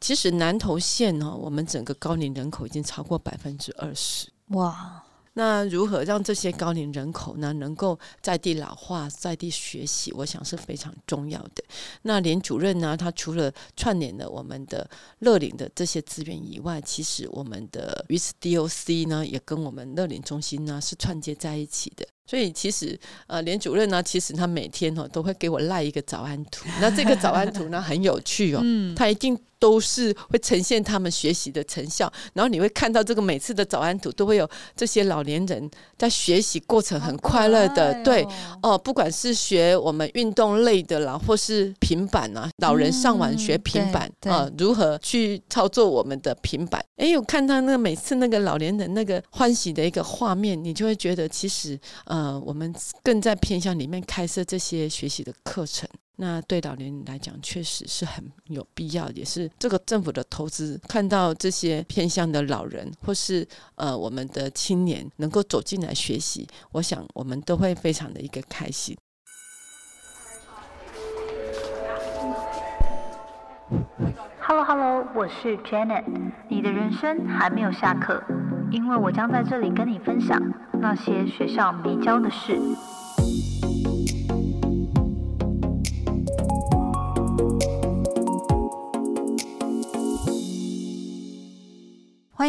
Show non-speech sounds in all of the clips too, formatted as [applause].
其实南投县呢，我们整个高龄人口已经超过百分之二十。哇，那如何让这些高龄人口呢，能够在地老化、在地学习？我想是非常重要的。那连主任呢，他除了串联了我们的乐龄的这些资源以外，其实我们的于是 DOC 呢，也跟我们乐龄中心呢是串接在一起的。所以其实，呃，连主任呢，其实他每天哦都会给我赖一个早安图。那这个早安图呢很有趣哦，嗯，他一定都是会呈现他们学习的成效。然后你会看到这个每次的早安图都会有这些老年人在学习过程很快乐的，对哦，不管是学我们运动类的啦，或是平板啊，老人上网学平板啊，如何去操作我们的平板？哎，我看到那个每次那个老年人那个欢喜的一个画面，你就会觉得其实呃。呃，我们更在偏向里面开设这些学习的课程，那对老年人来讲确实是很有必要，也是这个政府的投资。看到这些偏向的老人或是呃我们的青年能够走进来学习，我想我们都会非常的一个开心。Hello Hello，我是 Janet，你的人生还没有下课，因为我将在这里跟你分享。那些学校没教的事。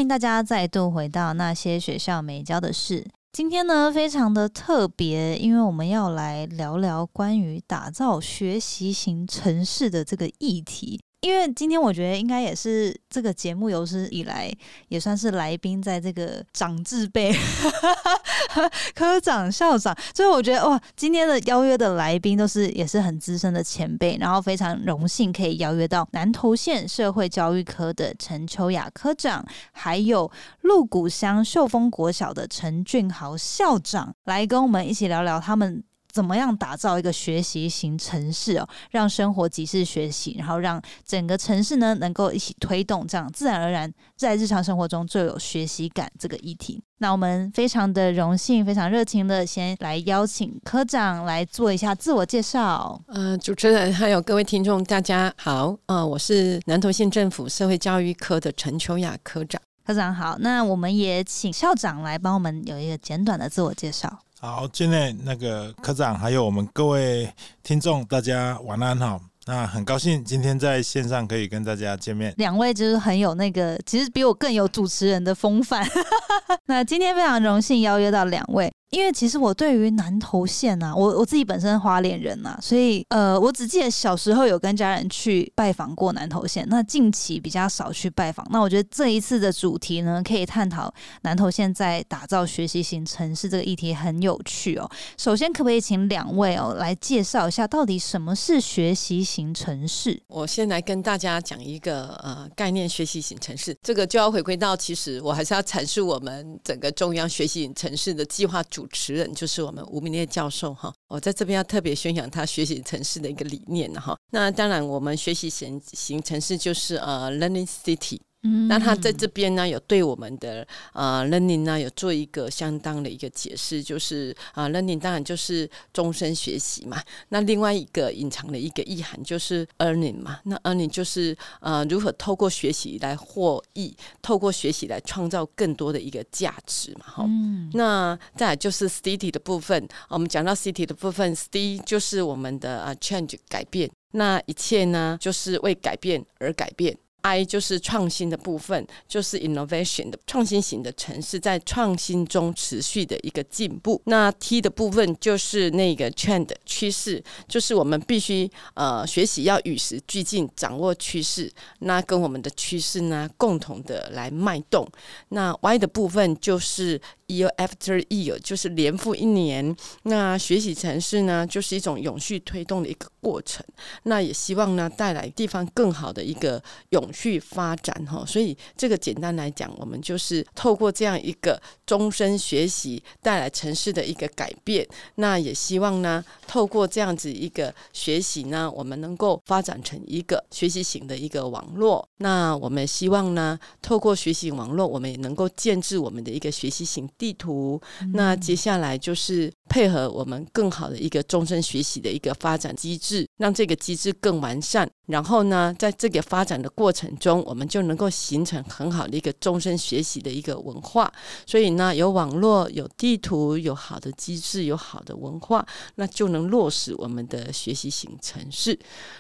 大家再度回到那些学校没教的事。今天呢，非常的特别，因为我们要来聊聊关于打造学习型城市的这个议题。因为今天我觉得应该也是这个节目有史以来也算是来宾在这个长字辈 [laughs] 科长校长，所以我觉得哇，今天的邀约的来宾都是也是很资深的前辈，然后非常荣幸可以邀约到南投县社会教育科的陈秋雅科长，还有鹿谷乡秀峰国小的陈俊豪校长来跟我们一起聊聊他们。怎么样打造一个学习型城市哦，让生活即是学习，然后让整个城市呢能够一起推动，这样自然而然在日常生活中就有学习感这个议题。那我们非常的荣幸，非常热情的先来邀请科长来做一下自我介绍。嗯，主持人还有各位听众，大家好，呃，我是南投县政府社会教育科的陈秋雅科长。科长好，那我们也请校长来帮我们有一个简短的自我介绍。好，今天那个科长还有我们各位听众，大家晚安哈。那很高兴今天在线上可以跟大家见面。两位就是很有那个，其实比我更有主持人的风范。[laughs] 那今天非常荣幸邀约到两位。因为其实我对于南投县呐，我我自己本身花莲人呐，所以呃，我只记得小时候有跟家人去拜访过南投县，那近期比较少去拜访。那我觉得这一次的主题呢，可以探讨南投县在打造学习型城市这个议题很有趣哦。首先，可不可以请两位哦来介绍一下，到底什么是学习型城市？我先来跟大家讲一个呃概念，学习型城市这个就要回归到，其实我还是要阐述我们整个中央学习型城市的计划主。主持人就是我们吴明烈教授哈，我在这边要特别宣扬他学习城市的一个理念哈。那当然，我们学习型型城市就是呃，learning city。那他在这边呢，有对我们的呃 learning 呢有做一个相当的一个解释，就是啊 learning 当然就是终身学习嘛。那另外一个隐藏的一个意涵就是 earning 嘛。那 earning 就是呃如何透过学习来获益，透过学习来创造更多的一个价值嘛。哈，那再来就是 city 的部分，我们讲到 city 的部分，city 就是我们的啊 change 改变，那一切呢就是为改变而改变。I 就是创新的部分，就是 innovation 的创新型的城市，在创新中持续的一个进步。那 T 的部分就是那个 trend 趋势，就是我们必须呃学习要与时俱进，掌握趋势，那跟我们的趋势呢共同的来脉动。那 Y 的部分就是 year after year，就是年复一年。那学习城市呢，就是一种永续推动的一个过程。那也希望呢带来地方更好的一个永。续发展哈，所以这个简单来讲，我们就是透过这样一个终身学习带来城市的一个改变。那也希望呢，透过这样子一个学习呢，我们能够发展成一个学习型的一个网络。那我们希望呢，透过学习网络，我们也能够建制我们的一个学习型地图。那接下来就是配合我们更好的一个终身学习的一个发展机制，让这个机制更完善。然后呢，在这个发展的过程中，我们就能够形成很好的一个终身学习的一个文化。所以呢，有网络、有地图、有好的机制、有好的文化，那就能落实我们的学习型城市。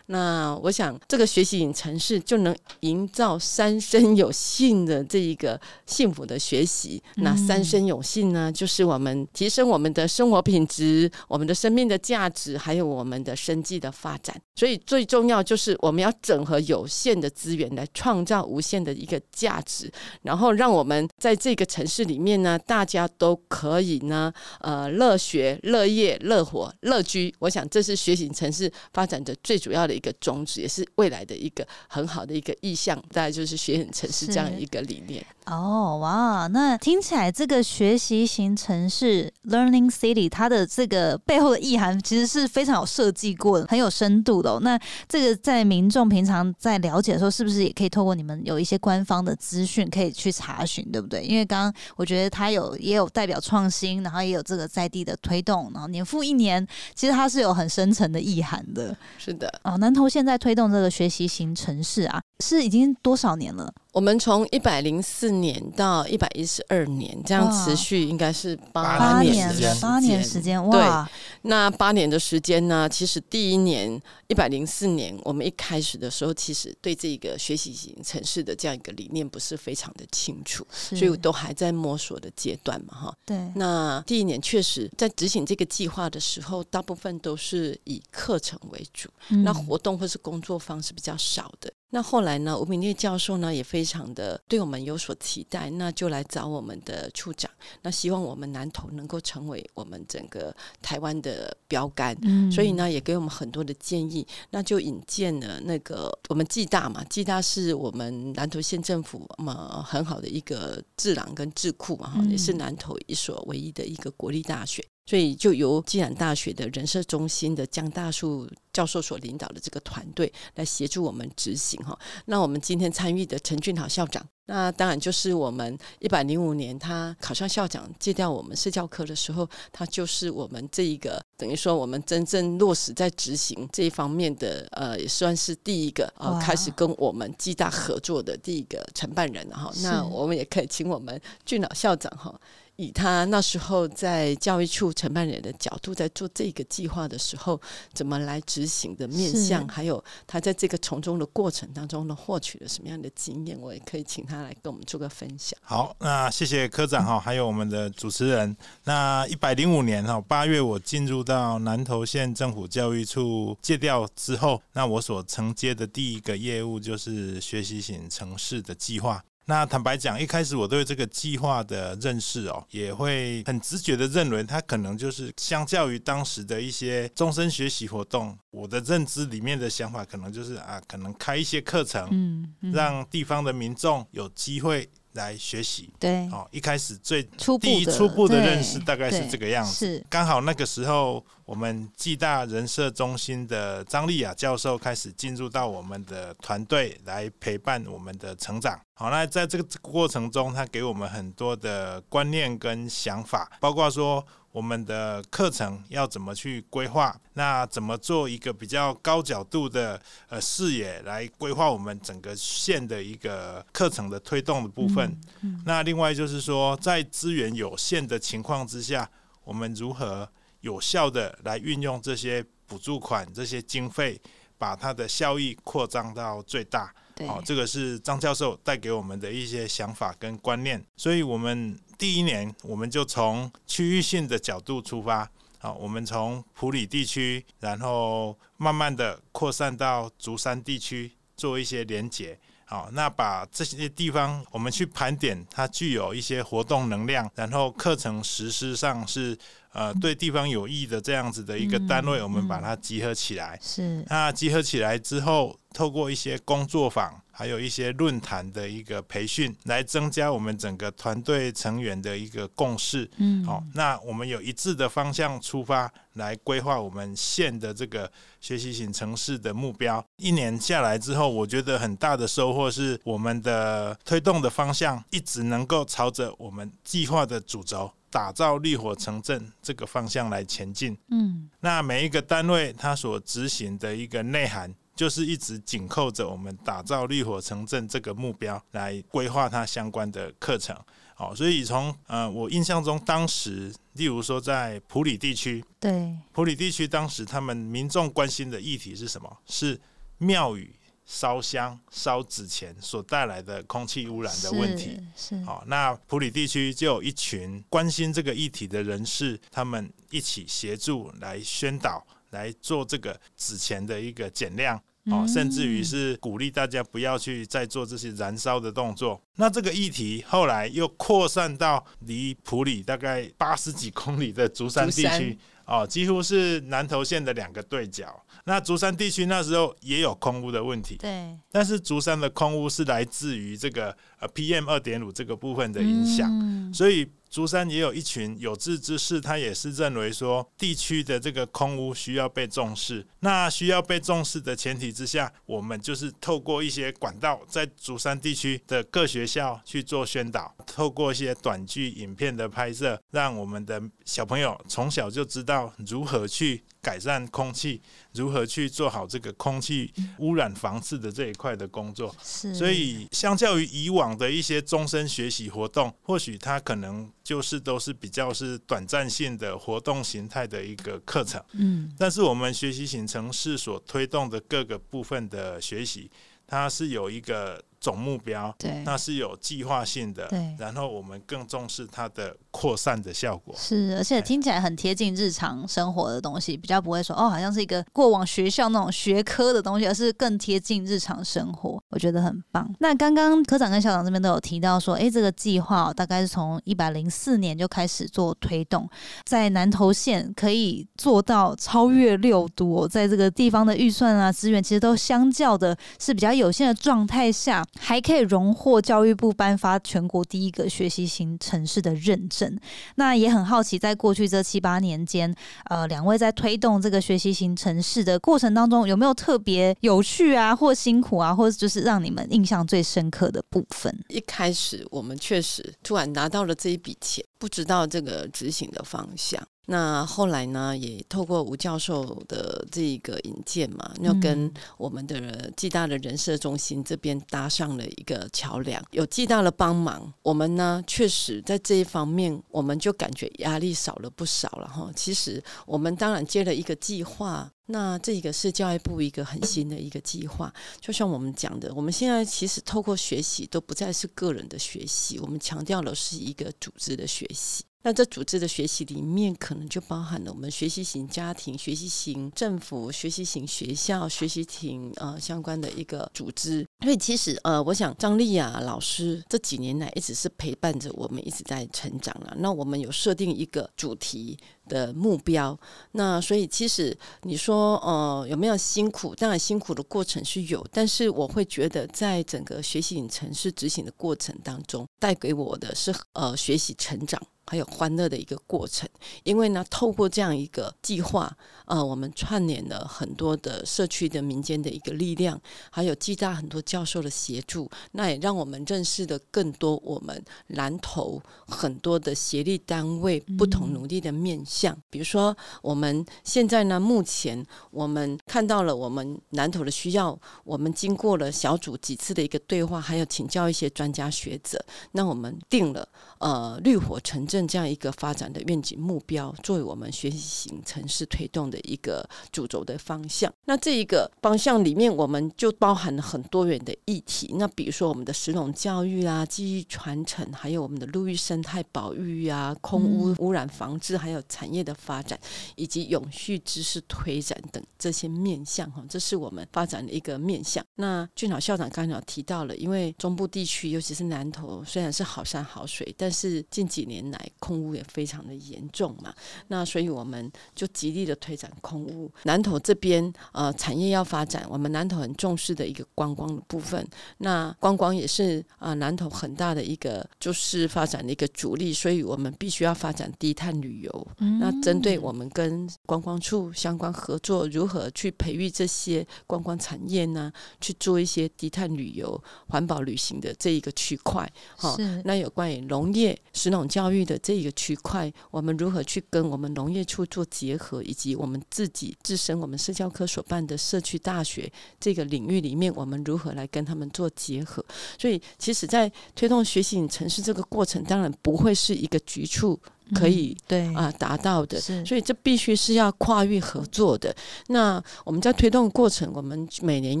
那我想，这个学习型城市就能营造三生有幸的这一个幸福的学习。那三生有幸呢，就是我们提升我们的生活品质、我们的生命的价值，还有我们的生计的发展。所以最重要就是我们要整合有限的资源，来创造无限的一个价值，然后让我们在这个城市里面呢，大家都可以呢，呃，乐学、乐业、乐活、乐居。我想这是学习城市发展的最主要的。一个宗旨，也是未来的一个很好的一个意向，大概就是学习城市这样一个理念。哦，哇，那听起来这个学习型城市 （Learning City） 它的这个背后的意涵，其实是非常有设计过的，很有深度的。那这个在民众平常在了解的时候，是不是也可以透过你们有一些官方的资讯可以去查询，对不对？因为刚刚我觉得它有也有代表创新，然后也有这个在地的推动，然后年复一年，其实它是有很深层的意涵的。是的，哦，南投现在推动这个学习型城市啊，是已经多少年了？我们从一百零四年到一百一十二年，这样持续应该是八年时间。八年时间，哇！那八年的时间呢？其实第一年一百零四年，我们一开始的时候，其实对这个学习型城市的这样一个理念不是非常的清楚，所以都还在摸索的阶段嘛，哈。对。那第一年确实在执行这个计划的时候，大部分都是以课程为主，那活动或是工作方是比较少的。那后来呢？吴明烈教授呢也非常的对我们有所期待，那就来找我们的处长，那希望我们南投能够成为我们整个台湾的标杆，嗯。所以呢也给我们很多的建议，那就引荐了那个我们暨大嘛，暨大是我们南投县政府嘛很好的一个智囊跟智库嘛，哈，也是南投一所唯一的一个国立大学。所以就由暨南大学的人社中心的江大树教授所领导的这个团队来协助我们执行哈。那我们今天参与的陈俊豪校长，那当然就是我们一百零五年他考上校长借调我们社教科的时候，他就是我们这一个等于说我们真正落实在执行这一方面的呃，也算是第一个呃开始跟我们暨大合作的第一个承办人哈。那我们也可以请我们俊老校长哈。以他那时候在教育处承办人的角度，在做这个计划的时候，怎么来执行的面向，还有他在这个从中的过程当中呢，获取了什么样的经验，我也可以请他来跟我们做个分享。好，那谢谢科长哈，还有我们的主持人。那一百零五年哈八月，我进入到南投县政府教育处借调之后，那我所承接的第一个业务就是学习型城市的计划。那坦白讲，一开始我对这个计划的认识哦，也会很直觉的认为，它可能就是相较于当时的一些终身学习活动，我的认知里面的想法，可能就是啊，可能开一些课程，嗯，让地方的民众有机会来学习。对，哦，一开始最初第一初步的认识大概是这个样子。是，刚好那个时候。我们暨大人社中心的张丽雅教授开始进入到我们的团队来陪伴我们的成长。好，那在这个过程中，他给我们很多的观念跟想法，包括说我们的课程要怎么去规划，那怎么做一个比较高角度的呃视野来规划我们整个县的一个课程的推动的部分。那另外就是说，在资源有限的情况之下，我们如何？有效的来运用这些补助款、这些经费，把它的效益扩张到最大。好，这个是张教授带给我们的一些想法跟观念。所以，我们第一年我们就从区域性的角度出发。好，我们从普里地区，然后慢慢的扩散到竹山地区，做一些连结。好，那把这些地方我们去盘点，它具有一些活动能量，然后课程实施上是。呃，对地方有益的这样子的一个单位，我们把它集合起来。是，那集合起来之后，透过一些工作坊，还有一些论坛的一个培训，来增加我们整个团队成员的一个共识。嗯，好，那我们有一致的方向出发，来规划我们县的这个学习型城市的目标。一年下来之后，我觉得很大的收获是，我们的推动的方向一直能够朝着我们计划的主轴。打造绿火城镇这个方向来前进。嗯，那每一个单位它所执行的一个内涵，就是一直紧扣着我们打造绿火城镇这个目标来规划它相关的课程。好，所以从呃我印象中，当时例如说在普里地区，对，普里地区当时他们民众关心的议题是什么？是庙宇烧香、烧纸钱所带来的空气污染的问题。是，是好，那普里地区就有一群关心这个议题的人士，他们一起协助来宣导，来做这个纸钱的一个减量。哦，甚至于是鼓励大家不要去再做这些燃烧的动作。那这个议题后来又扩散到离普里大概八十几公里的竹山地区，哦，几乎是南投县的两个对角。那竹山地区那时候也有空污的问题，对，但是竹山的空污是来自于这个呃 PM 二点五这个部分的影响，所以。竹山也有一群有志之士，他也是认为说地区的这个空污需要被重视。那需要被重视的前提之下，我们就是透过一些管道，在竹山地区的各学校去做宣导，透过一些短剧影片的拍摄，让我们的小朋友从小就知道如何去改善空气，如何去做好这个空气污染防治的这一块的工作。是，所以相较于以往的一些终身学习活动，或许它可能。就是都是比较是短暂性的活动形态的一个课程，嗯，但是我们学习型城市所推动的各个部分的学习，它是有一个。总目标，对，那是有计划性的，对。然后我们更重视它的扩散的效果，是，而且听起来很贴近日常生活的东西，比较不会说哦，好像是一个过往学校那种学科的东西，而是更贴近日常生活，我觉得很棒。那刚刚科长跟校长这边都有提到说，哎，这个计划大概是从一百零四年就开始做推动，在南投县可以做到超越六都，在这个地方的预算啊资源其实都相较的是比较有限的状态下。还可以荣获教育部颁发全国第一个学习型城市的认证。那也很好奇，在过去这七八年间，呃，两位在推动这个学习型城市的过程当中，有没有特别有趣啊，或辛苦啊，或者就是让你们印象最深刻的部分？一开始我们确实突然拿到了这一笔钱，不知道这个执行的方向。那后来呢，也透过吴教授的这个引荐嘛，要跟我们的暨大的人社中心这边搭上了一个桥梁，有暨大的帮忙，我们呢确实在这一方面，我们就感觉压力少了不少了哈。其实我们当然接了一个计划，那这个是教育部一个很新的一个计划，就像我们讲的，我们现在其实透过学习都不再是个人的学习，我们强调的是一个组织的学习。那这组织的学习里面，可能就包含了我们学习型家庭、学习型政府、学习型学校、学习型呃相关的一个组织。所以其实呃，我想张丽雅老师这几年来一直是陪伴着我们，一直在成长了。那我们有设定一个主题的目标。那所以其实你说呃有没有辛苦？当然辛苦的过程是有，但是我会觉得在整个学习型城市执行的过程当中，带给我的是呃学习成长。还有欢乐的一个过程，因为呢，透过这样一个计划，呃，我们串联了很多的社区的民间的一个力量，还有暨大很多教授的协助，那也让我们认识的更多我们南投很多的协力单位不同努力的面向。比如说，我们现在呢，目前我们看到了我们南投的需要，我们经过了小组几次的一个对话，还有请教一些专家学者，那我们定了呃绿火城镇。这样一个发展的愿景目标，作为我们学习型城市推动的一个主轴的方向。那这一个方向里面，我们就包含了很多元的议题。那比如说我们的石农教育啊、记忆传承，还有我们的陆域生态保育啊、空污污染防治，还有产业的发展，以及永续知识推展等这些面向哈，这是我们发展的一个面向。那俊豪校长刚才提到了，因为中部地区，尤其是南投，虽然是好山好水，但是近几年来空污也非常的严重嘛，那所以我们就极力的推展空污。南投这边呃产业要发展，我们南投很重视的一个观光的部分，那观光也是啊南投很大的一个就是发展的一个主力，所以我们必须要发展低碳旅游。那针对我们跟观光处相关合作，如何去培育这些观光产业呢？去做一些低碳旅游、环保旅行的这一个区块。好，那有关于农业、食农教育的。这一个区块，我们如何去跟我们农业处做结合，以及我们自己自身我们社教科所办的社区大学这个领域里面，我们如何来跟他们做结合？所以，其实，在推动学习城市这个过程，当然不会是一个局促。可以对啊达到的，是所以这必须是要跨域合作的。那我们在推动过程，我们每年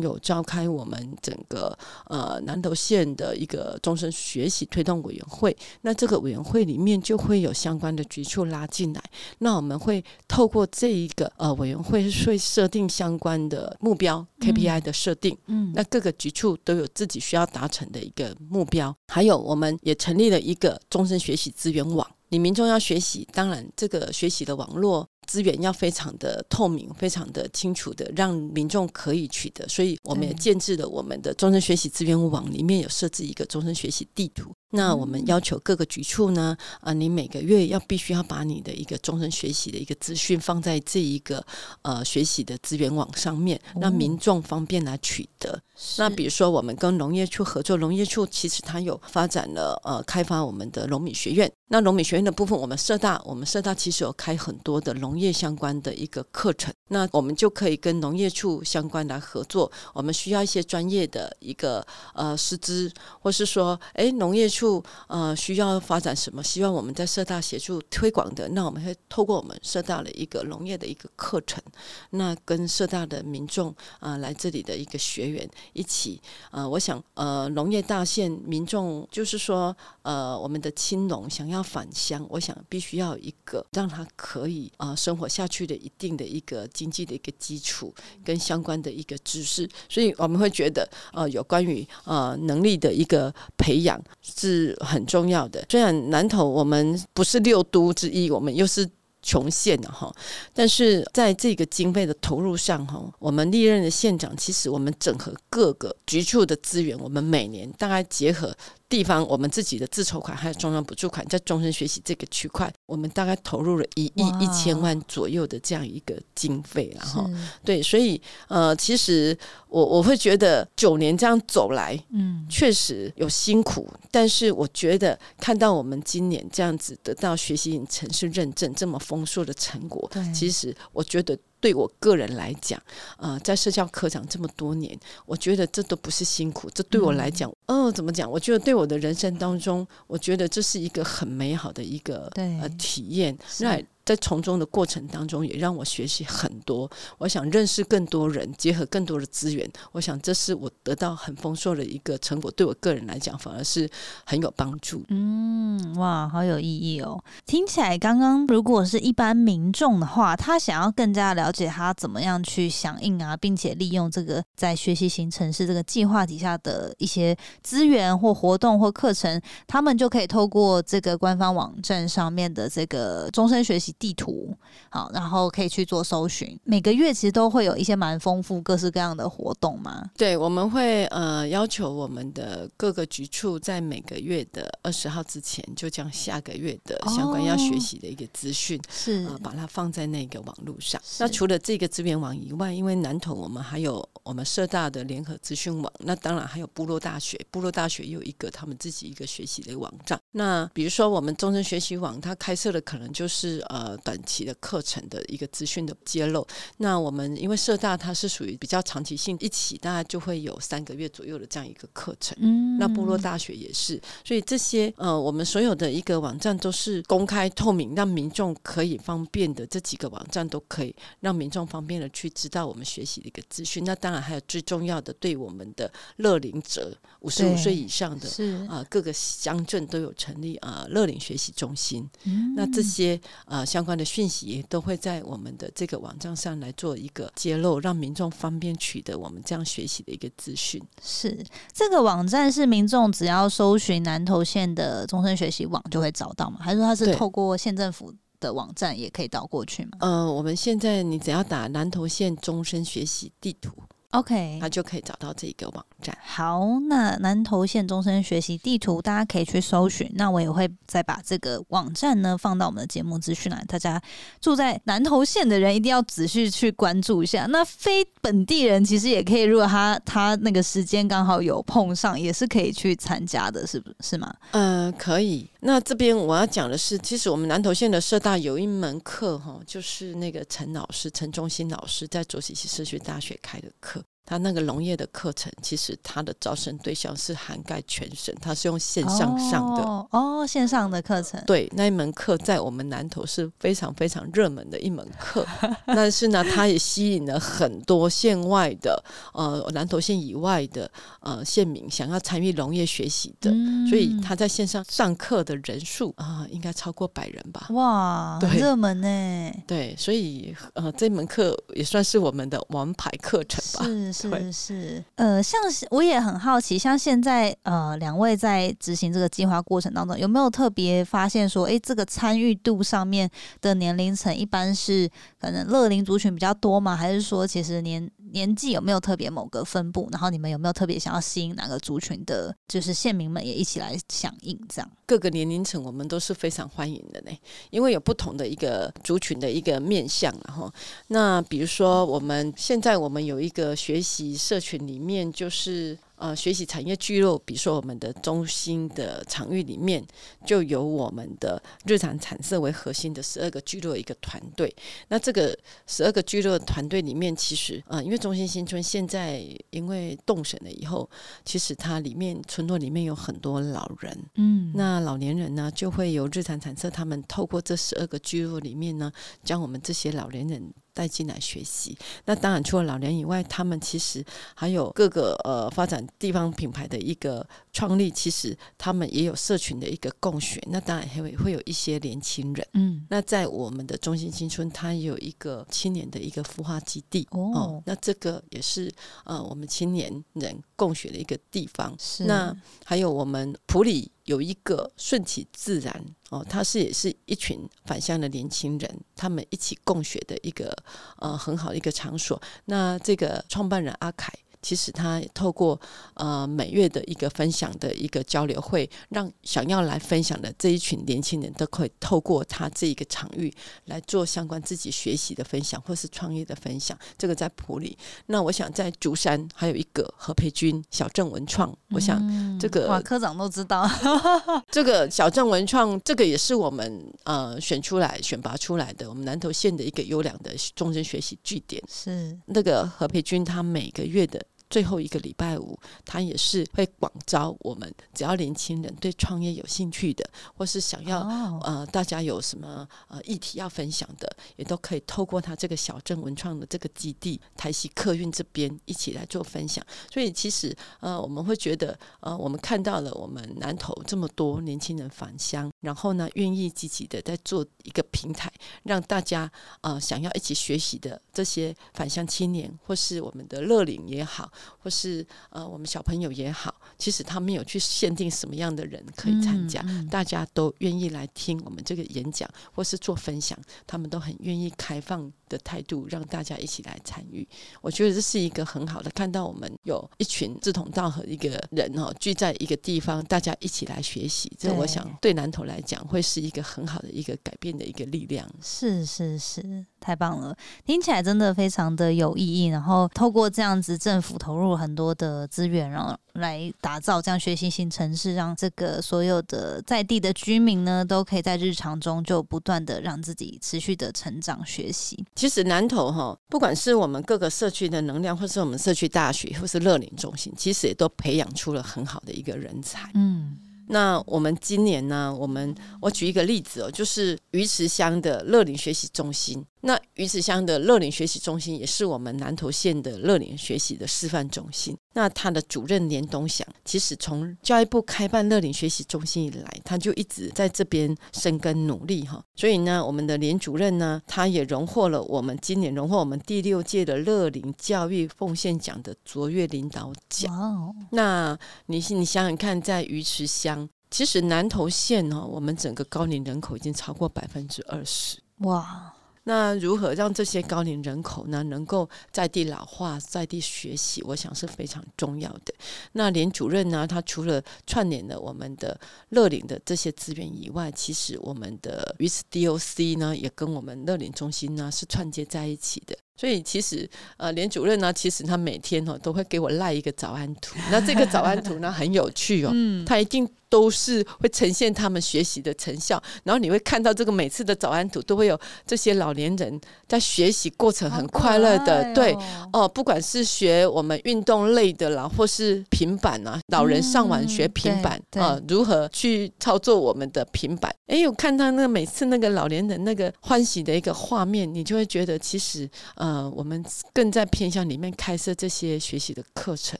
有召开我们整个呃南投县的一个终身学习推动委员会。那这个委员会里面就会有相关的局处拉进来。那我们会透过这一个呃委员会会设定相关的目标 KPI 的设定。嗯，那各个局处都有自己需要达成的一个目标。还有，我们也成立了一个终身学习资源网。你民众要学习，当然这个学习的网络资源要非常的透明、非常的清楚的，让民众可以取得。所以我们也建制了我们的终身学习资源网，里面有设置一个终身学习地图。那我们要求各个局处呢，啊，你每个月要必须要把你的一个终身学习的一个资讯放在这一个呃学习的资源网上面，让民众方便来取得。那比如说，我们跟农业处合作，农业处其实它有发展了呃开发我们的农米学院。那农米学院的部分，我们社大我们社大其实有开很多的农业相关的一个课程，那我们就可以跟农业处相关来合作。我们需要一些专业的一个呃师资，或是说，哎，农业处呃需要发展什么，希望我们在社大协助推广的，那我们会透过我们社大的一个农业的一个课程，那跟社大的民众啊来这里的一个学员一起，呃，我想呃农业大县民众就是说，呃我们的青农想要返乡，我想必须要有一个让他可以啊生活下去的一定的一个经济的一个基础跟相关的一个知识，所以我们会觉得呃有关于呃能力的一个培养是是很重要的。虽然南投我们不是六都之一，我们又是。穷县的哈，但是在这个经费的投入上哈，我们历任的县长其实我们整合各个局处的资源，我们每年大概结合。地方我们自己的自筹款还有中央补助款，在终身学习这个区块，我们大概投入了一亿一千万左右的这样一个经费，然后对，所以呃，其实我我会觉得九年这样走来，嗯，确实有辛苦，但是我觉得看到我们今年这样子得到学习城市认证这么丰硕的成果，其实我觉得。对我个人来讲，呃，在社交科长这么多年，我觉得这都不是辛苦，这对我来讲，哦，怎么讲？我觉得对我的人生当中，我觉得这是一个很美好的一个呃体验。那在从中的过程当中，也让我学习很多。我想认识更多人，结合更多的资源。我想这是我得到很丰硕的一个成果。对我个人来讲，反而是很有帮助。嗯，哇，好有意义哦！听起来刚刚如果是一般民众的话，他想要更加了解他怎么样去响应啊，并且利用这个在学习型城市这个计划底下的一些资源或活动或课程，他们就可以透过这个官方网站上面的这个终身学习。地图好，然后可以去做搜寻。每个月其实都会有一些蛮丰富、各式各样的活动嘛。对，我们会呃要求我们的各个局处在每个月的二十号之前，就将下个月的相关要学习的一个资讯是呃把它放在那个网络上。那除了这个资源网以外，因为南投我们还有我们社大的联合资讯网，那当然还有部落大学，部落大学有一个他们自己一个学习的网站。那比如说我们终身学习网，它开设的可能就是呃。呃，短期的课程的一个资讯的揭露。那我们因为社大它是属于比较长期性，一起大概就会有三个月左右的这样一个课程。嗯，那部落大学也是，所以这些呃，我们所有的一个网站都是公开透明，让民众可以方便的。这几个网站都可以让民众方便的去知道我们学习的一个资讯。那当然还有最重要的，对我们的乐龄者，五十五岁以上的是啊，各个乡镇都有成立啊乐龄学习中心。嗯，那这些啊像。相关的讯息都会在我们的这个网站上来做一个揭露，让民众方便取得我们这样学习的一个资讯。是这个网站是民众只要搜寻南投县的终身学习网就会找到吗？还是说它是透过县政府的网站也可以导过去吗？呃，我们现在你只要打南投县终身学习地图。OK，他就可以找到这个网站。好，那南投县终身学习地图，大家可以去搜寻。那我也会再把这个网站呢放到我们的节目资讯栏，大家住在南投县的人一定要仔细去关注一下。那非本地人其实也可以，如果他他那个时间刚好有碰上，也是可以去参加的，是不是吗？呃，可以。那这边我要讲的是，其实我们南投县的社大有一门课哈，就是那个陈老师陈忠新老师在卓喜溪社区大学开的课。他那个农业的课程，其实他的招生对象是涵盖全省，他是用线上上的哦，线上的课程。对，那一门课在我们南投是非常非常热门的一门课，[laughs] 但是呢，他也吸引了很多县外的呃南投县以外的呃县民想要参与农业学习的，所以他在线上上课的人数啊，应该超过百人吧？哇，很热门呢。对，所以呃这门课也算是我们的王牌课程吧。是是是，呃，像我也很好奇，像现在呃，两位在执行这个计划过程当中，有没有特别发现说，哎，这个参与度上面的年龄层一般是可能乐龄族群比较多吗？还是说其实年年纪有没有特别某个分布？然后你们有没有特别想要吸引哪个族群的，就是县民们也一起来响应这样？各个年龄层我们都是非常欢迎的呢，因为有不同的一个族群的一个面向，然后那比如说我们现在我们有一个学习。习社群里面就是。呃，学习产业聚落，比如说我们的中心的场域里面，就有我们的日常产色为核心的十二个聚落一个团队。那这个十二个聚落团队里面，其实呃，因为中心新村现在因为动审了以后，其实它里面村落里面有很多老人，嗯，那老年人呢，就会由日常产色他们透过这十二个聚落里面呢，将我们这些老年人带进来学习。那当然，除了老年以外，他们其实还有各个呃发展。地方品牌的一个创立，其实他们也有社群的一个共学，那当然还会会有一些年轻人。嗯，那在我们的中心新村，它有一个青年的一个孵化基地哦，那这个也是呃我们青年人共学的一个地方。是，那还有我们普里有一个顺其自然哦，他是也是一群返乡的年轻人，他们一起共学的一个呃很好的一个场所。那这个创办人阿凯。其实他透过呃每月的一个分享的一个交流会，让想要来分享的这一群年轻人都可以透过他这一个场域来做相关自己学习的分享，或是创业的分享。这个在普里，那我想在竹山还有一个何培军小镇文创，我想这个哇科长都知道，[laughs] 这个小镇文创这个也是我们呃选出来选拔出来的，我们南投县的一个优良的终身学习据点。是那个何培军他每个月的。最后一个礼拜五，他也是会广招我们，只要年轻人对创业有兴趣的，或是想要呃，大家有什么呃议题要分享的，也都可以透过他这个小镇文创的这个基地台西客运这边一起来做分享。所以其实呃，我们会觉得呃，我们看到了我们南投这么多年轻人返乡，然后呢，愿意积极的在做一个平台，让大家呃想要一起学习的这些返乡青年，或是我们的乐龄也好。或是呃，我们小朋友也好，其实他没有去限定什么样的人可以参加，大家都愿意来听我们这个演讲，或是做分享，他们都很愿意开放的态度，让大家一起来参与。我觉得这是一个很好的，看到我们有一群志同道合一个人哦，聚在一个地方，大家一起来学习。这我想对南投来讲，会是一个很好的一个改变的一个力量。是是是，太棒了，听起来真的非常的有意义。然后透过这样子政府。投入很多的资源，然后来打造这样学习型城市，让这个所有的在地的居民呢，都可以在日常中就不断的让自己持续的成长学习。其实南投哈，不管是我们各个社区的能量，或是我们社区大学，或是乐龄中心，其实也都培养出了很好的一个人才。嗯。那我们今年呢？我们我举一个例子哦，就是鱼池乡的乐龄学习中心。那鱼池乡的乐龄学习中心也是我们南投县的乐龄学习的示范中心。那他的主任连东祥，其实从教育部开办乐龄学习中心以来，他就一直在这边深耕努力哈。所以呢，我们的连主任呢，他也荣获了我们今年荣获我们第六届的乐龄教育奉献奖的卓越领导奖。那你你想想看，在鱼池乡。其实南投县呢，我们整个高龄人口已经超过百分之二十。哇！那如何让这些高龄人口呢，能够在地老化、在地学习，我想是非常重要的。那连主任呢，他除了串联了我们的乐龄的这些资源以外，其实我们的 VSDOC 呢，也跟我们乐龄中心呢是串接在一起的。所以其实，呃，连主任呢，其实他每天哦都会给我赖一个早安图。[laughs] 那这个早安图呢很有趣哦，他一定都是会呈现他们学习的成效。然后你会看到这个每次的早安图都会有这些老年人在学习过程很快乐的，对哦，不管是学我们运动类的啦，或是平板啊，老人上网学平板啊，如何去操作我们的平板？哎，我看到那个每次那个老年人那个欢喜的一个画面，你就会觉得其实呃。呃，我们更在偏向里面开设这些学习的课程。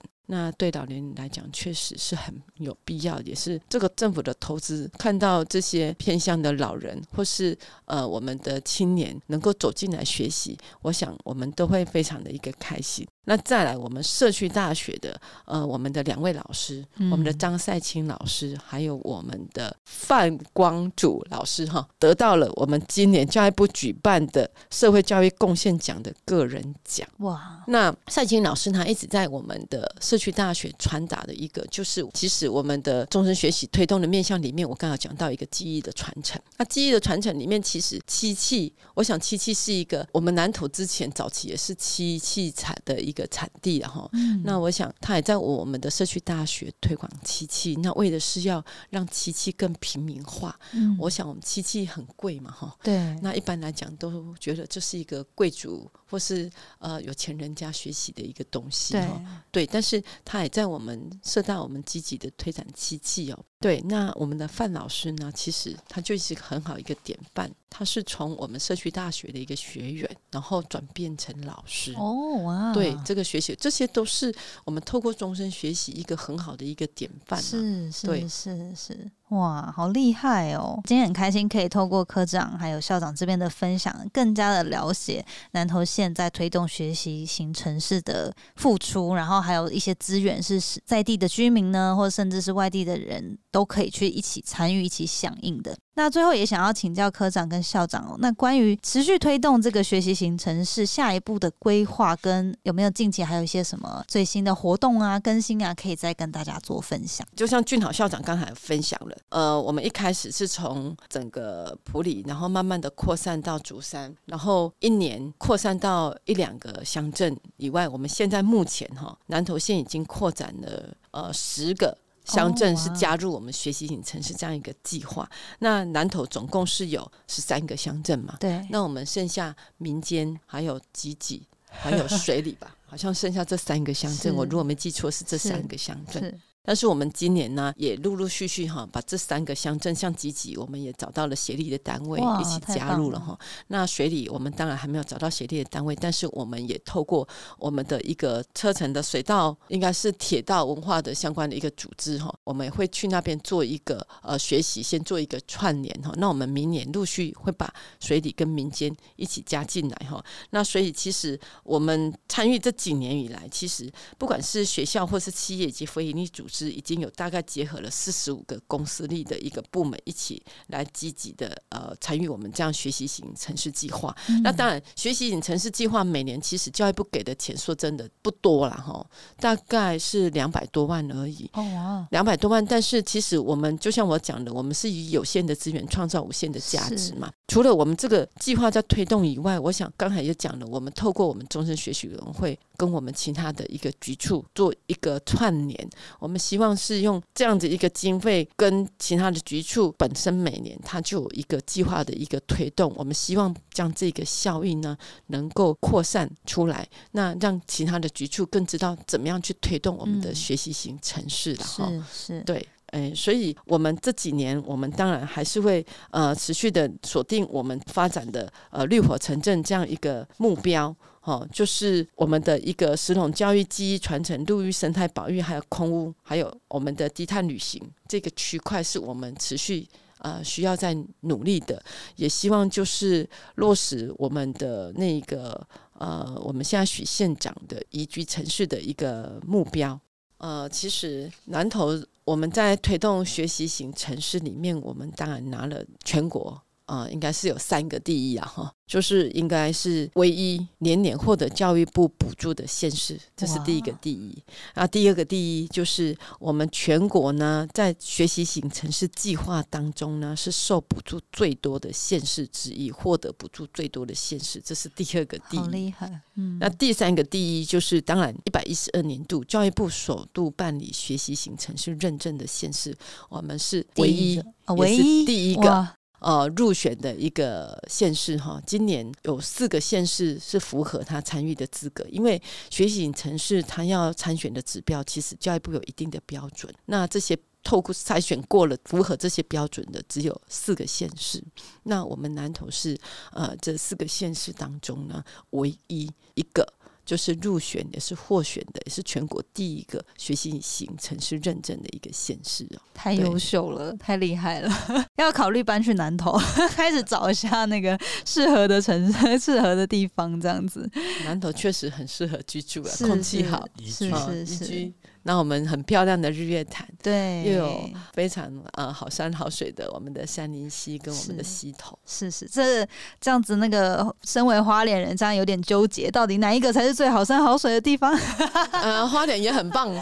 那对老年人来讲，确实是很有必要，也是这个政府的投资。看到这些偏向的老人，或是呃我们的青年能够走进来学习，我想我们都会非常的一个开心。那再来，我们社区大学的呃我们的两位老师，我们的张赛清老师，还有我们的范光祖老师哈，得到了我们今年教育部举办的社会教育贡献奖的个人奖。哇！那赛清老师他一直在我们的社区大学传达的一个，就是其实我们的终身学习推动的面向里面，我刚刚讲到一个记忆的传承。那记忆的传承里面，其实漆器，我想漆器是一个我们南投之前早期也是漆器产的一个产地，然后，那我想它也在我们的社区大学推广漆器，那为的是要让漆器更平民化。嗯，我想我们漆器很贵嘛，哈，对，那一般来讲都觉得这是一个贵族或是呃有钱人家学习的一个东西，哈，对，但是。它也在我们社大，我们积极的推展机器哦。对，那我们的范老师呢，其实他就是很好一个典范。他是从我们社区大学的一个学员，然后转变成老师。哦哇！对，这个学习，这些都是我们透过终身学习一个很好的一个典范。是是是是，哇，好厉害哦！今天很开心可以透过科长还有校长这边的分享，更加的了解南投县在推动学习型城市的付出，然后还有一些资源是在地的居民呢，或者甚至是外地的人都可以去一起参与、一起响应的。那最后也想要请教科长跟校长哦，那关于持续推动这个学习型城市下一步的规划，跟有没有近期还有一些什么最新的活动啊、更新啊，可以再跟大家做分享。就像俊豪校长刚才分享了，呃，我们一开始是从整个普里，然后慢慢的扩散到竹山，然后一年扩散到一两个乡镇以外，我们现在目前哈南投县已经扩展了呃十个。乡镇是加入我们学习型城市这样一个计划。那南投总共是有十三个乡镇嘛？对。那我们剩下民间还有集集，还有水里吧，好像剩下这三个乡镇。[laughs] 我如果没记错，是这三个乡镇。但是我们今年呢，也陆陆续续哈，把这三个乡镇像集集，我们也找到了协力的单位一起加入了哈。那水里我们当然还没有找到协力的单位，但是我们也透过我们的一个车程的水道，应该是铁道文化的相关的一个组织哈，我们也会去那边做一个呃学习，先做一个串联哈。那我们明年陆续会把水里跟民间一起加进来哈。那所以其实我们参与这几年以来，其实不管是学校或是企业以及非营利组织。是已经有大概结合了四十五个公司力的一个部门一起来积极的呃参与我们这样学习型城市计划。那当然，学习型城市计划每年其实教育部给的钱说真的不多了哈，大概是两百多万而已。哦，两百多万，但是其实我们就像我讲的，我们是以有限的资源创造无限的价值嘛。除了我们这个计划在推动以外，我想刚才也讲了，我们透过我们终身学习委员会跟我们其他的一个局处做一个串联，我们。希望是用这样子一个经费，跟其他的局处本身每年它就有一个计划的一个推动。我们希望将这个效应呢能够扩散出来，那让其他的局处更知道怎么样去推动我们的学习型城市的哈。是，对，哎，所以我们这几年我们当然还是会呃持续的锁定我们发展的呃绿火城镇这样一个目标。哦，就是我们的一个石龙教育记忆传承、陆域生态保育，还有空屋，还有我们的低碳旅行这个区块，是我们持续呃需要在努力的。也希望就是落实我们的那个呃，我们现在许县长的宜居城市的一个目标。呃，其实南投我们在推动学习型城市里面，我们当然拿了全国。啊、应该是有三个第一啊哈，就是应该是唯一年年获得教育部补助的县市，这是第一个第一。啊，第二个第一就是我们全国呢，在学习型城市计划当中呢，是受补助最多的县市之一，获得补助最多的县市，这是第二个第一。好厉害，嗯，那第三个第一就是，当然一百一十二年度教育部首度办理学习型城市认证的县市，我们是唯一唯一第一个哇呃入选的一个县市哈，今年有四个县市是符合他参与的资格，因为学习型城市他要参选的指标，其实教育部有一定的标准，那这些。透过筛选过了，符合这些标准的只有四个县市。那我们南投是呃这四个县市当中呢，唯一一个就是入选也是获选的，也是全国第一个学习型城市认证的一个县市哦。太优秀了，太厉害了！[laughs] 要考虑搬去南投，[laughs] 开始找一下那个适合的城市、[laughs] 适合的地方，这样子。南投确实很适合居住啊，空气好，是宜居啊是是宜居。那我们很漂亮的日月潭，对，又有非常呃好山好水的我们的山林溪跟我们的溪头。是是，这这样子，那个身为花莲人，这样有点纠结，到底哪一个才是最好山好水的地方？[laughs] 呃，花莲也很棒，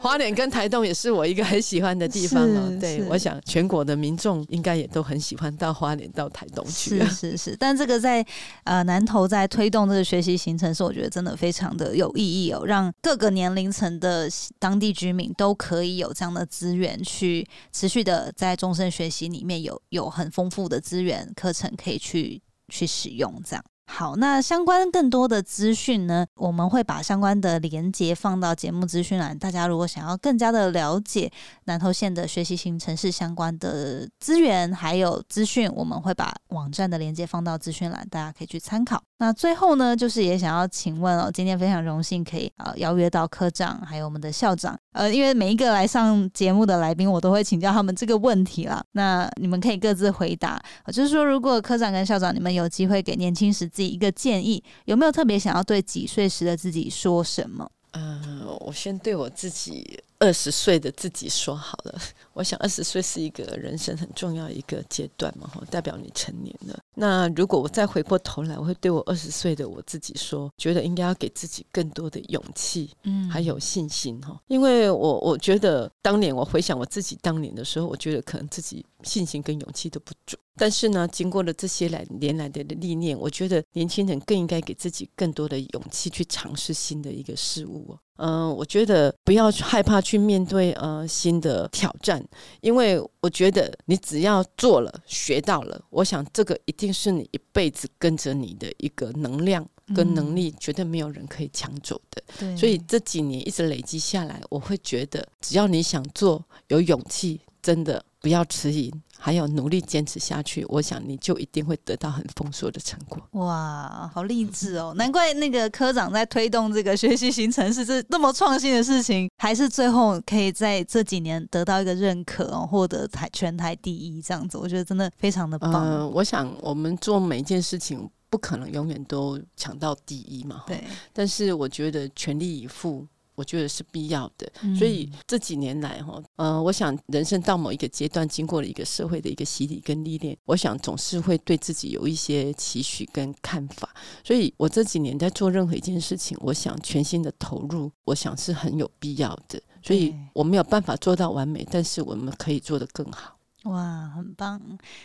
花莲跟台东也是我一个很喜欢的地方哦是。对，我想全国的民众应该也都很喜欢到花莲到台东去是啊。是是，但这个在呃南投在推动这个学习行程是，我觉得真的非常的有意义哦，让各个年龄层的当地居民都可以有这样的资源，去持续的在终身学习里面有有很丰富的资源课程可以去去使用，这样。好，那相关更多的资讯呢，我们会把相关的连接放到节目资讯栏。大家如果想要更加的了解南投县的学习型城市相关的资源还有资讯，我们会把网站的连接放到资讯栏，大家可以去参考。那最后呢，就是也想要请问哦，今天非常荣幸可以呃邀约到科长还有我们的校长，呃，因为每一个来上节目的来宾，我都会请教他们这个问题啦。那你们可以各自回答，就是说，如果科长跟校长你们有机会给年轻时己一个建议，有没有特别想要对几岁时的自己说什么？嗯、我先对我自己二十岁的自己说好了。[laughs] 我想二十岁是一个人生很重要一个阶段嘛，哈，代表你成年了。那如果我再回过头来，我会对我二十岁的我自己说，觉得应该要给自己更多的勇气，嗯还有信心哈。因为我我觉得当年我回想我自己当年的时候，我觉得可能自己信心跟勇气都不足。但是呢，经过了这些来年来的历练，我觉得年轻人更应该给自己更多的勇气去尝试新的一个事物哦。嗯、我觉得不要害怕去面对呃新的挑战，因为我觉得你只要做了、学到了，我想这个一定是你一辈子跟着你的一个能量跟能力，绝对没有人可以抢走的。对，所以这几年一直累积下来，我会觉得只要你想做，有勇气，真的不要迟疑，还有努力坚持下去，我想你就一定会得到很丰硕的成果。哇，好励志哦！难怪那个科长在推动这个学习行程是这那么创新的事情，还是最后可以在这几年得到一个认可哦，获得台全台第一这样子，我觉得真的非常的棒。嗯、我想我们做每一件事情，不可能永远都抢到第一嘛。对，但是我觉得全力以赴。我觉得是必要的，嗯所以这几年来哈，呃，我想人生到某一个阶段，经过了一个社会的一个洗礼跟历练，我想总是会对自己有一些期许跟看法。所以我这几年在做任何一件事情，我想全心的投入，我想是很有必要的。所以我没有办法做到完美，但是我们可以做得更好。哇，很棒。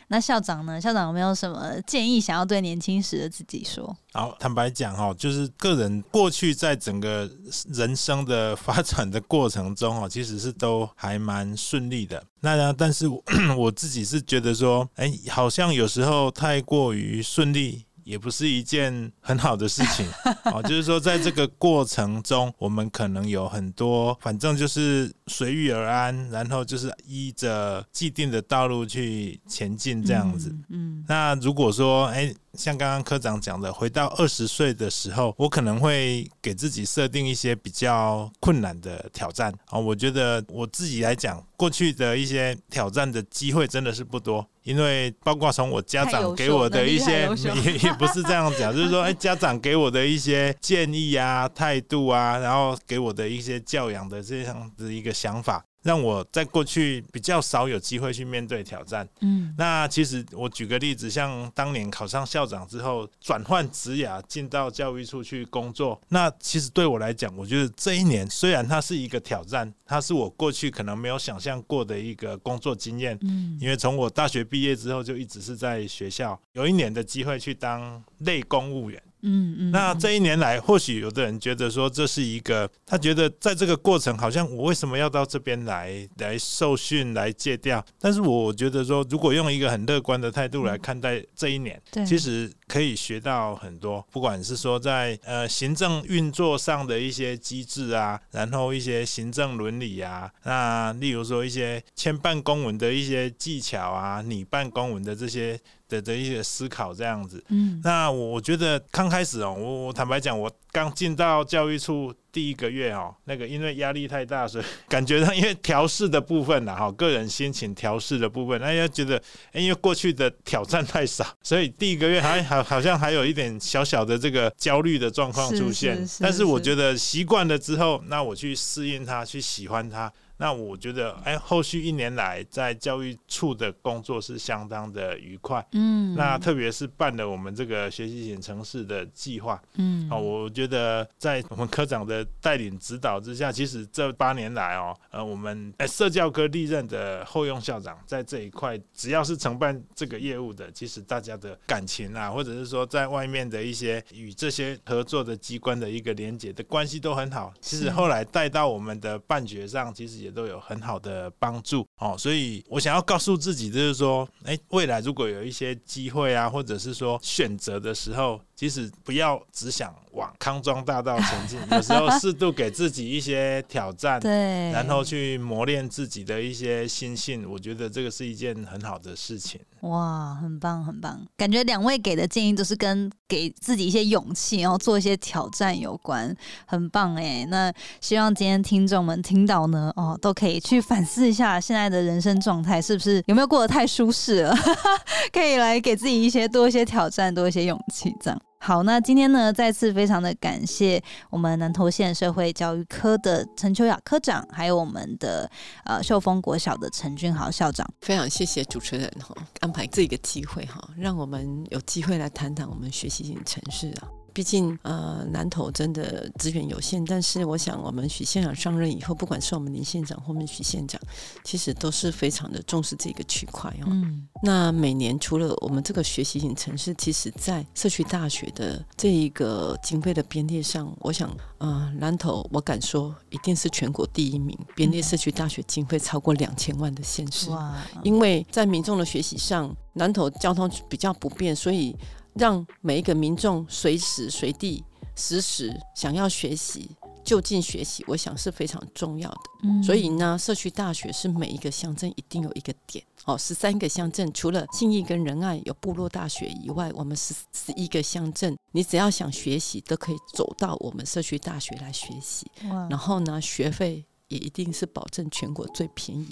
那校长呢？校长有没有什么建议想要对年轻时的自己说？好，坦白讲哈，就是个人过去在整个人生的 [laughs] 发展的过程中哈，其实是都还蛮顺利的。那呢，但是我 [clears throat] 我自己是觉得说，哎，好像有时候太过于顺利。也不是一件很好的事情 [laughs] 哦，就是说，在这个过程中，我们可能有很多，反正就是随遇而安，然后就是依着既定的道路去前进，这样子。嗯，嗯，那如果说，哎、像刚刚科长讲的，回到二十岁的时候，我可能会给自己设定一些比较困难的挑战。啊、我觉得我自己来讲，过去的一些挑战的机会真的是不多，因为包括从我家长给我的一些，[laughs] 也也不是这样讲，[laughs] 就是说，哎、家长给我的一些建议啊、态度啊，然后给我的一些教养的这样的一个想法，让我在过去比较少有机会去面对挑战。嗯那其实我举个例子，像当年考上校长之后，转换职涯进到教育处去工作，那其实对我来讲，我觉得这一年虽然它是一个挑战，它是我过去可能没有想象过的一个工作经验。嗯因为从我大学毕业之后，就一直是在学校，有一年的机会去当类公务员。嗯嗯，那这一年来，或许有的人觉得说这是一个，他觉得在这个过程，好像我为什么要到这边来来受训、来戒掉？但是我觉得说，如果用一个很乐观的态度来看待这一年，对其实可以学到很多，不管是说在呃行政运作上的一些机制啊，然后一些行政伦理啊，那例如说一些签办公文的一些技巧啊，拟办公文的这些的的一些思考这样子。嗯那我觉得刚开始哦，我我坦白讲，我刚进到教育处第一个月哦，那个因为压力太大，所以 [laughs] 感觉到因为调试的部分呐，哈，个人心情调试的部分，那要觉得，诶因为过去的挑战太少，[laughs] 所以第一个月还好好像还有一点小小的这个焦虑的状况出现。是是是但是我觉得习惯了之后，那我去适应它，去喜欢它。那我觉得，哎，后续一年来在教育处的工作是相当的愉快。嗯，那特别是办了我们这个学习型城市的计划嗯哦，我觉得在我们科长的带领指导之下，其实这八年来哦，呃，我们哎社教科历任的后用校长在这一块，只要是承办这个业务的，其实大家的感情啊，或者是说在外面的一些与这些合作的机关的一个连接的关系都很好。其实后来带到我们的办学上，其实也都有很好的帮助哦。所以我想要告诉自己，就是说，哎，未来如果有一些机会啊，或者是说选择的时候，其实不要只想往康庄大道前进，有时候适度给自己一些挑战。对，然后去磨练自己的一些心性，我觉得这个是一件很好的事情。哇，很棒很棒，感觉两位给的建议都是跟给自己一些勇气，然后做一些挑战有关，很棒哎。那希望今天听众们听到呢，哦，都可以去反思一下现在的人生状态是不是有没有过得太舒适了，[laughs] 可以来给自己一些多一些挑战，多一些勇气，这样。好，那今天呢，再次非常的感谢我们南投县社会教育科的陈秋雅科长，还有我们的呃秀峰国小的陈俊豪校长。非常谢谢主持人哈，安排这个机会哈，让我们有机会来谈谈我们学习型城市啊。毕竟呃，南投真的资源有限，但是我想我们许县长上任以后，不管是我们林县长或我们许县长，其实都是非常的重视这个区块哦。嗯那每年除了我们这个学习型城市，其实在社区大学的这一个经费的编列上，我想，呃，南投我敢说一定是全国第一名，编列社区大学经费超过两千万的县市。哇，因为在民众的学习上，南投交通比较不便，所以让每一个民众随时随地、时时想要学习、就近学习，我想是非常重要的。嗯所以呢，社区大学是每一个乡镇一定有一个点哦。十三个乡镇，除了信义跟仁爱有部落大学以外，我们十十一个乡镇，你只要想学习，都可以走到我们社区大学来学习。然后呢，学费也一定是保证全国最便宜，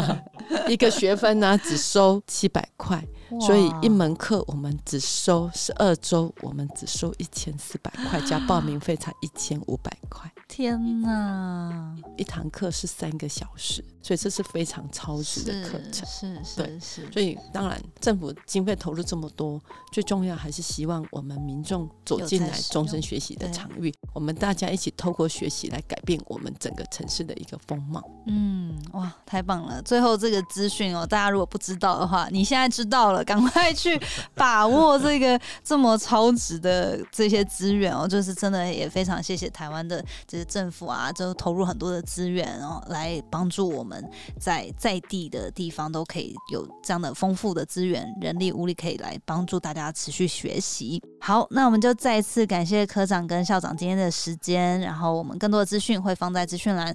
[laughs] 一个学分呢只收七百块，所以一门课我们只收十二周，我们只收一千四百块，加报名费才一千五百块。天哪，一堂课是三个小时，所以这是非常超值的课程。是是对是，所以当然，政府经费投入这么多，最重要还是希望我们民众走进来终身学习的场域，我们大家一起透过学习来改变我们整个城市的一个风貌。嗯，哇，太棒了！最后这个资讯哦，大家如果不知道的话，你现在知道了，赶快去把握这个这么超值的这些资源哦。就是真的也非常谢谢台湾的这些政府啊，就投入很多的资源哦，来帮助我们在在地的地方都可以有这样的丰富的资源、人力物力，可以来帮助大家持续学习。好，那我们就再次感谢科长跟校长今天的时间，然后我们更多的资讯会放在资讯栏。